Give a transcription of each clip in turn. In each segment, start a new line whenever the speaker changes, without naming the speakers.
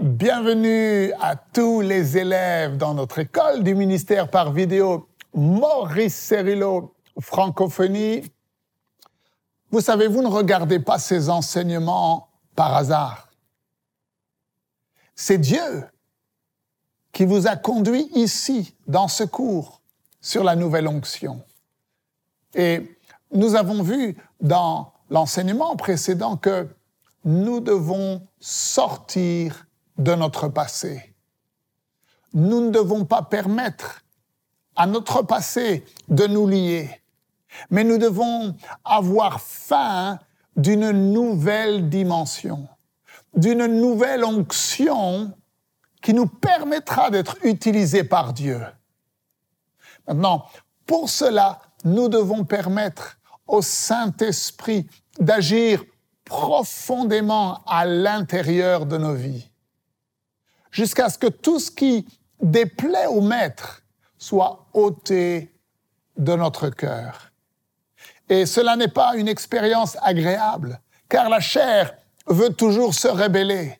Bienvenue à tous les élèves dans notre école du ministère par vidéo Maurice Cerillo Francophonie. Vous savez, vous ne regardez pas ces enseignements par hasard. C'est Dieu qui vous a conduit ici, dans ce cours, sur la nouvelle onction. Et nous avons vu dans l'enseignement précédent que nous devons sortir de notre passé. Nous ne devons pas permettre à notre passé de nous lier, mais nous devons avoir faim d'une nouvelle dimension, d'une nouvelle onction qui nous permettra d'être utilisés par Dieu. Maintenant, pour cela, nous devons permettre au Saint-Esprit d'agir profondément à l'intérieur de nos vies, jusqu'à ce que tout ce qui déplaît au Maître soit ôté de notre cœur. Et cela n'est pas une expérience agréable, car la chair veut toujours se rébeller.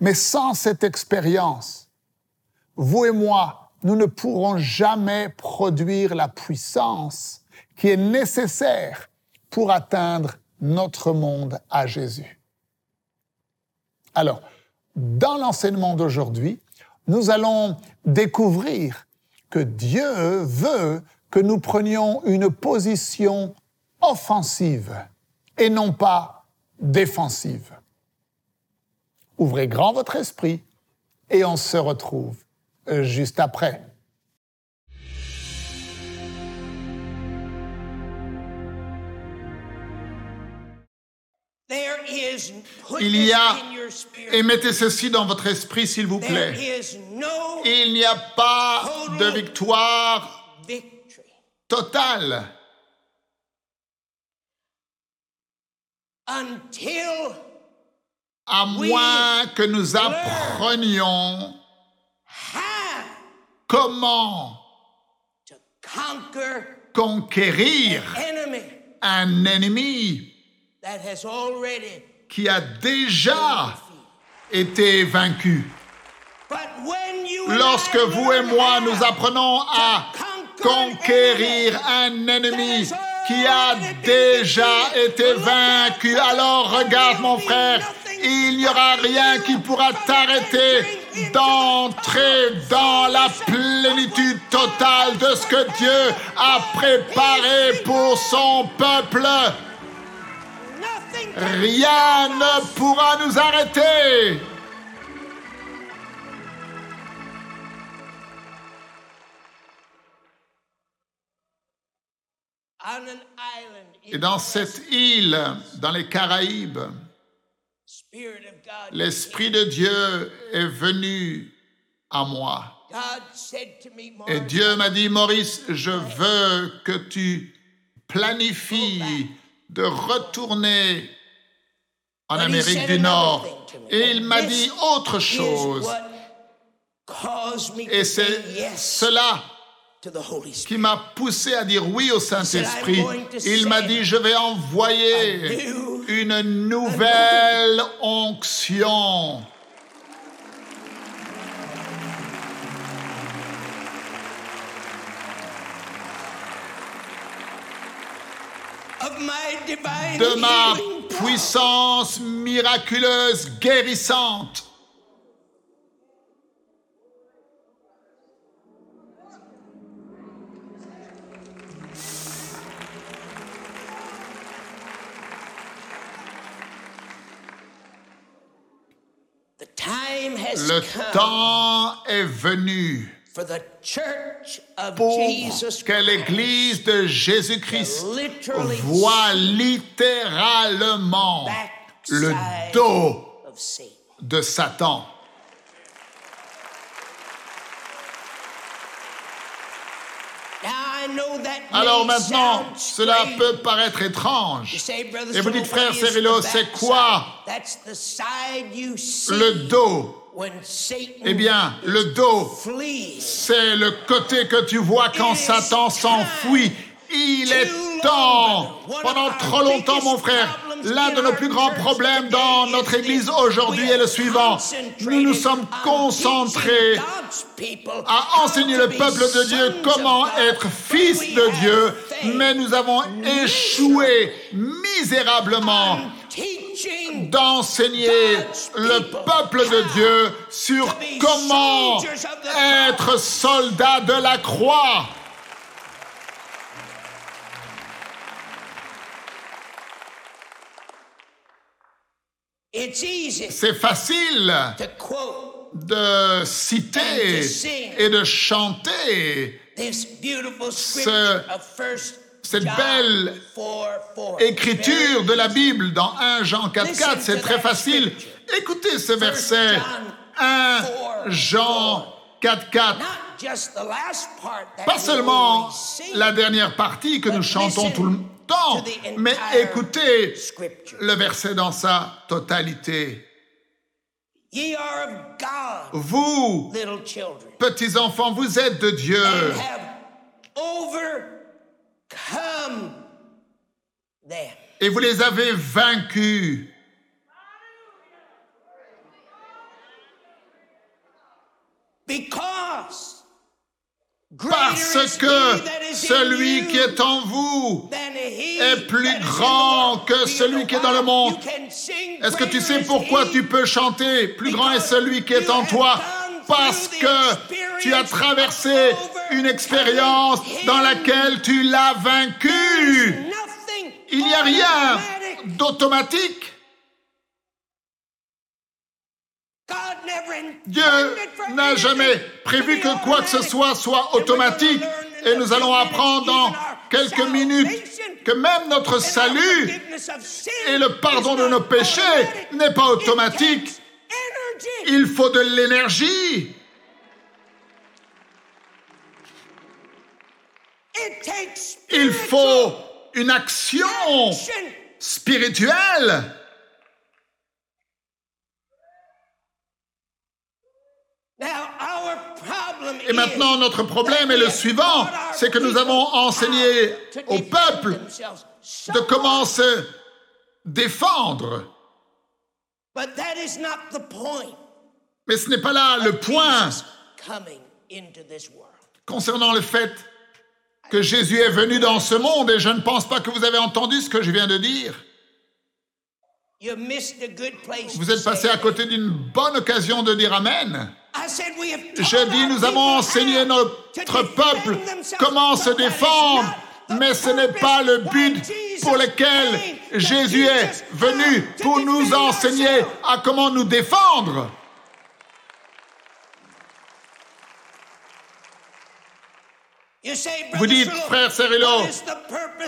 Mais sans cette expérience, vous et moi, nous ne pourrons jamais produire la puissance qui est nécessaire pour atteindre notre monde à Jésus. Alors, dans l'enseignement d'aujourd'hui, nous allons découvrir que Dieu veut que nous prenions une position offensive et non pas défensive. Ouvrez grand votre esprit et on se retrouve juste après.
Il y a, et mettez ceci dans votre esprit s'il vous plaît, il n'y a pas de victoire totale. À moins que nous apprenions comment conquérir un ennemi qui a déjà été vaincu. Lorsque vous et moi nous apprenons à conquérir un ennemi qui a déjà été vaincu, alors regarde mon frère, il n'y aura rien qui pourra t'arrêter d'entrer dans la plénitude totale de ce que Dieu a préparé pour son peuple. Rien ne pourra nous arrêter. Et dans cette île, dans les Caraïbes, l'Esprit de Dieu est venu à moi. Et Dieu m'a dit, Maurice, je veux que tu planifies de retourner en Amérique du Nord. Et il m'a dit autre chose. Et c'est cela qui m'a poussé à dire oui au Saint-Esprit. Il m'a dit, je vais envoyer une nouvelle onction. De ma puissance miraculeuse guérissante. Le temps est venu pour que l'Église de Jésus-Christ voit littéralement le dos de Satan. Alors maintenant, cela peut paraître étrange. Et vous dites, frère Cyrilo, c'est quoi le dos. eh bien, le dos, c'est le côté que tu vois quand Satan s'enfuit. Il est temps, pendant trop longtemps, mon frère, L'un de nos plus grands problèmes dans notre Église aujourd'hui est le suivant. Nous nous sommes concentrés à enseigner le peuple de Dieu comment être fils de Dieu, mais nous avons échoué misérablement d'enseigner le peuple de Dieu sur comment être soldat de la croix. C'est facile de citer et de chanter ce cette belle écriture de la Bible dans 1 Jean 4.4, c'est très facile. Écoutez ce verset, 1 Jean 4.4. Pas seulement la dernière partie que nous chantons tout le temps, mais écoutez le verset dans sa totalité. Vous, petits enfants, vous êtes de Dieu et vous les avez vaincus. Parce que celui qui est en vous est plus grand que celui qui est dans le monde. Est-ce que tu sais pourquoi tu peux chanter Plus grand est celui qui est en toi? parce que tu as traversé une expérience dans laquelle tu l'as vaincu. Il n'y a rien d'automatique. Dieu n'a jamais prévu que quoi que ce soit soit automatique. Et nous allons apprendre dans quelques minutes que même notre salut et le pardon de nos péchés n'est pas automatique. Il faut de l'énergie. Il faut une action spirituelle. Et maintenant, notre problème est le suivant, c'est que nous avons enseigné au peuple de comment se défendre. Mais ce n'est pas là le point concernant le fait que Jésus est venu dans ce monde et je ne pense pas que vous avez entendu ce que je viens de dire. Vous êtes passé à côté d'une bonne occasion de dire Amen. Je dis, nous avons enseigné notre peuple comment se défendre, mais ce n'est pas le but pour lequel Jésus est venu pour nous enseigner à comment nous défendre. Vous dites, frère Cérillo,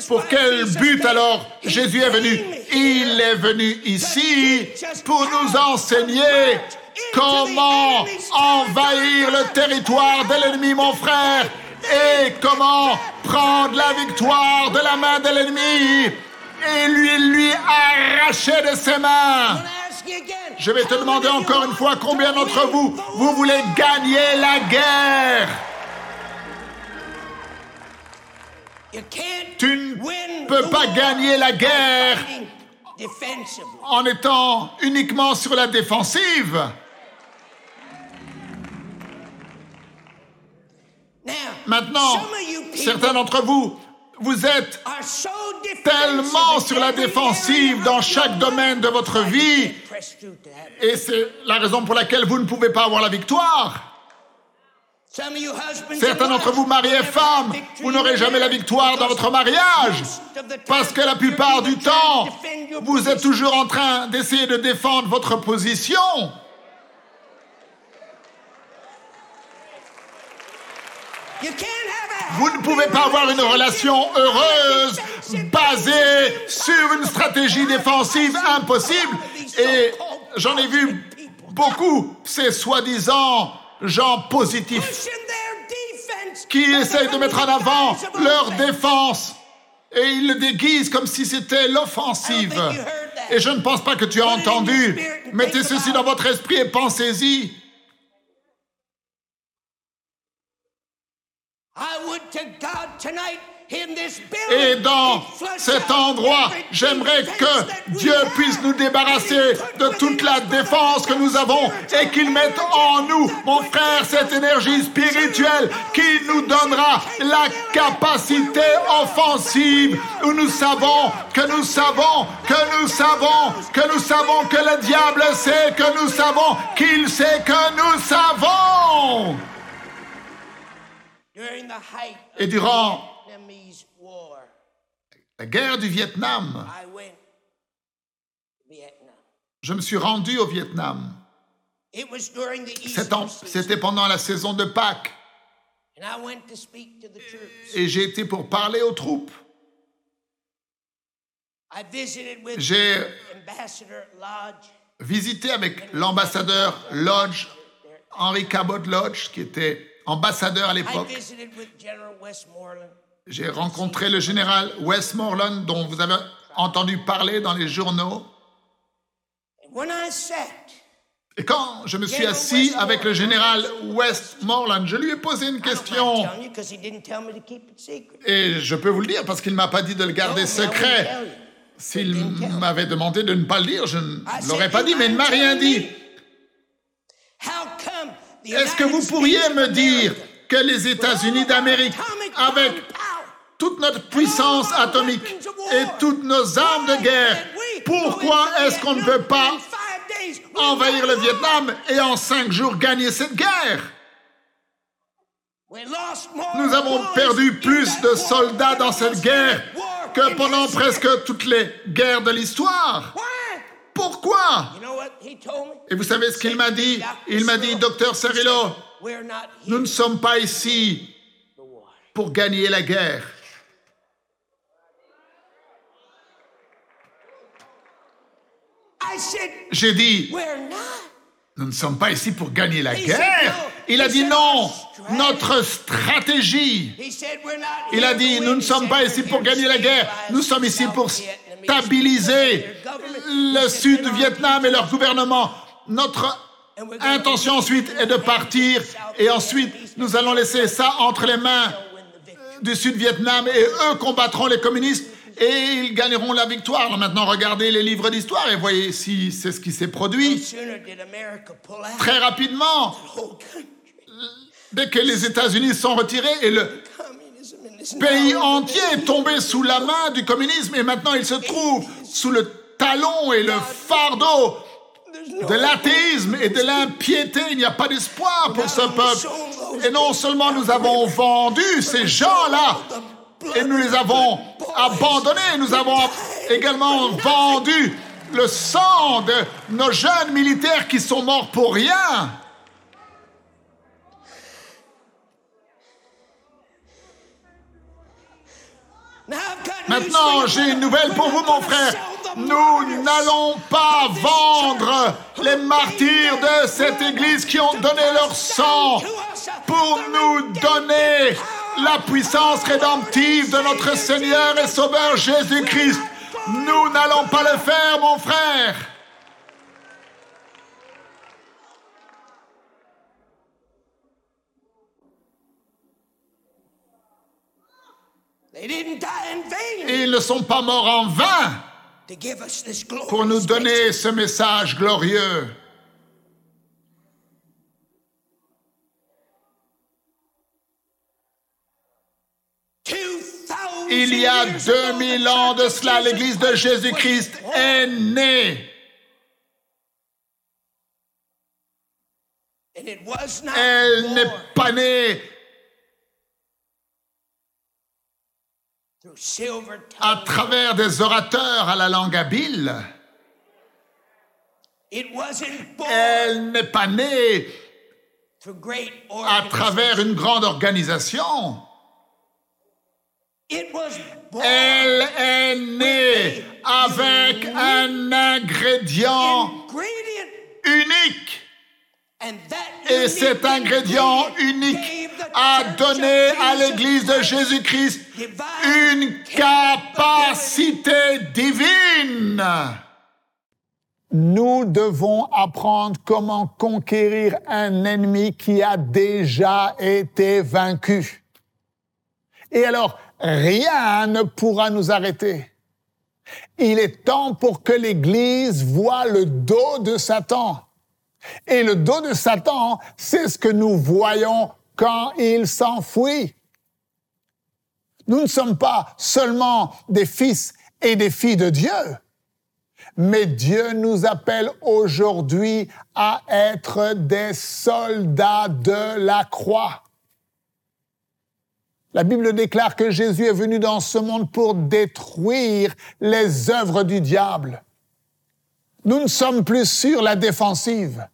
pour quel but alors Jésus est venu? Il est venu ici pour nous enseigner comment envahir le territoire de l'ennemi, mon frère, et comment prendre la victoire de la main de l'ennemi. Et lui lui arracher de ses mains. Je vais te demander encore une fois combien d'entre vous, vous voulez gagner la guerre? Tu ne peux pas gagner la guerre en étant uniquement sur la défensive. Maintenant, certains d'entre vous, vous êtes tellement sur la défensive dans chaque domaine de votre vie, et c'est la raison pour laquelle vous ne pouvez pas avoir la victoire. Certains d'entre vous, mariés et femmes, vous n'aurez jamais la victoire dans votre mariage, parce que la plupart du temps, vous êtes toujours en train d'essayer de défendre votre position. Vous ne pouvez pas avoir une relation heureuse basée sur une stratégie défensive impossible. Et j'en ai vu beaucoup, ces soi-disant gens positifs qui essayent de mettre en avant leur défense et ils le déguisent comme si c'était l'offensive. Et je ne pense pas que tu as entendu. Mettez ceci dans votre esprit et pensez-y. Et dans cet endroit, j'aimerais que Dieu puisse nous débarrasser de toute la défense que nous avons et qu'il mette en nous, mon frère, cette énergie spirituelle qui nous donnera la capacité offensive. Où nous savons que nous savons que nous savons que nous savons que le diable sait que nous savons qu'il sait que nous savons. Et durant la guerre du Vietnam, je me suis rendu au Vietnam. C'était pendant la saison de Pâques. Et j'ai été pour parler aux troupes. J'ai visité avec l'ambassadeur Lodge, Henry Cabot Lodge, qui était ambassadeur à l'époque. J'ai rencontré le général Westmoreland, dont vous avez entendu parler dans les journaux. Et quand je me suis assis avec le général Westmoreland, je lui ai posé une question. Et je peux vous le dire parce qu'il ne m'a pas dit de le garder secret. S'il m'avait demandé de ne pas le dire, je ne l'aurais pas dit, mais il ne m'a rien dit. Est-ce que vous pourriez me dire que les États-Unis d'Amérique, avec toute notre puissance atomique et toutes nos armes de guerre, pourquoi est-ce qu'on ne peut pas envahir le Vietnam et en cinq jours gagner cette guerre? Nous avons perdu plus de soldats dans cette guerre que pendant presque toutes les guerres de l'histoire. Pourquoi? Et vous savez ce qu'il m'a dit? Il m'a dit, docteur Cerillo, nous ne sommes pas ici pour gagner la guerre. J'ai dit, nous ne sommes pas ici pour gagner la guerre. Il a dit non, notre stratégie. Il a dit, nous ne sommes pas ici pour gagner la guerre, nous sommes ici pour stabiliser le sud du Vietnam et leur gouvernement. Notre intention ensuite est de partir et ensuite nous allons laisser ça entre les mains du Sud-Vietnam et eux combattront les communistes et ils gagneront la victoire. maintenant, regardez les livres d'histoire et voyez si c'est ce qui s'est produit. Très rapidement, dès que les États-Unis sont retirés et le pays entier est tombé sous la main du communisme et maintenant il se trouve sous le talon et le fardeau de l'athéisme et de l'impiété. Il n'y a pas d'espoir pour ce peuple. Et non seulement nous avons vendu ces gens-là et nous les avons abandonnés, nous avons également vendu le sang de nos jeunes militaires qui sont morts pour rien. Maintenant, j'ai une nouvelle pour vous, mon frère. Nous n'allons pas vendre les martyrs de cette Église qui ont donné leur sang pour nous donner la puissance rédemptive de notre Seigneur et Sauveur Jésus-Christ. Nous n'allons pas le faire, mon frère. Ils ne sont pas morts en vain pour nous donner ce message glorieux. A 2000 ans de cela, l'Église de Jésus-Christ est née. Elle n'est pas née à travers des orateurs à la langue habile. Elle n'est pas née à travers une grande organisation. Elle est née avec un ingrédient unique. Et cet ingrédient unique a donné à l'Église de Jésus-Christ une capacité divine.
Nous devons apprendre comment conquérir un ennemi qui a déjà été vaincu. Et alors, rien ne pourra nous arrêter. Il est temps pour que l'Église voie le dos de Satan. Et le dos de Satan, c'est ce que nous voyons quand il s'enfuit. Nous ne sommes pas seulement des fils et des filles de Dieu, mais Dieu nous appelle aujourd'hui à être des soldats de la croix. La Bible déclare que Jésus est venu dans ce monde pour détruire les œuvres du diable. Nous ne sommes plus sur la défensive,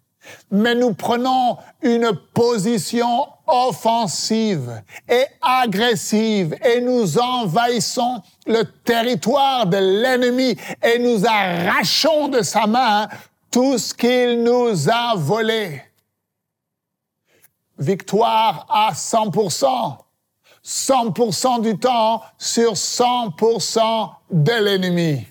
mais nous prenons une position offensive et agressive et nous envahissons le territoire de l'ennemi et nous arrachons de sa main tout ce qu'il nous a volé. Victoire à 100%. 100% du temps sur 100% de l'ennemi.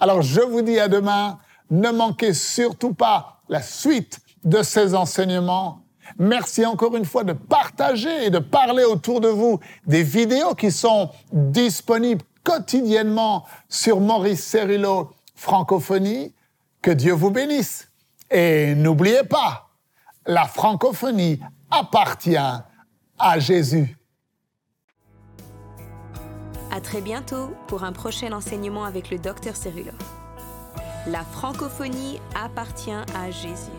Alors je vous dis à demain, ne manquez surtout pas la suite de ces enseignements. Merci encore une fois de partager et de parler autour de vous des vidéos qui sont disponibles quotidiennement sur Maurice Cerullo Francophonie. Que Dieu vous bénisse. Et n'oubliez pas, la francophonie appartient à Jésus.
À très bientôt pour un prochain enseignement avec le docteur Cerullo. La francophonie appartient à Jésus.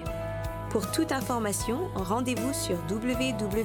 Pour toute information, rendez-vous sur www.mcwe.fr.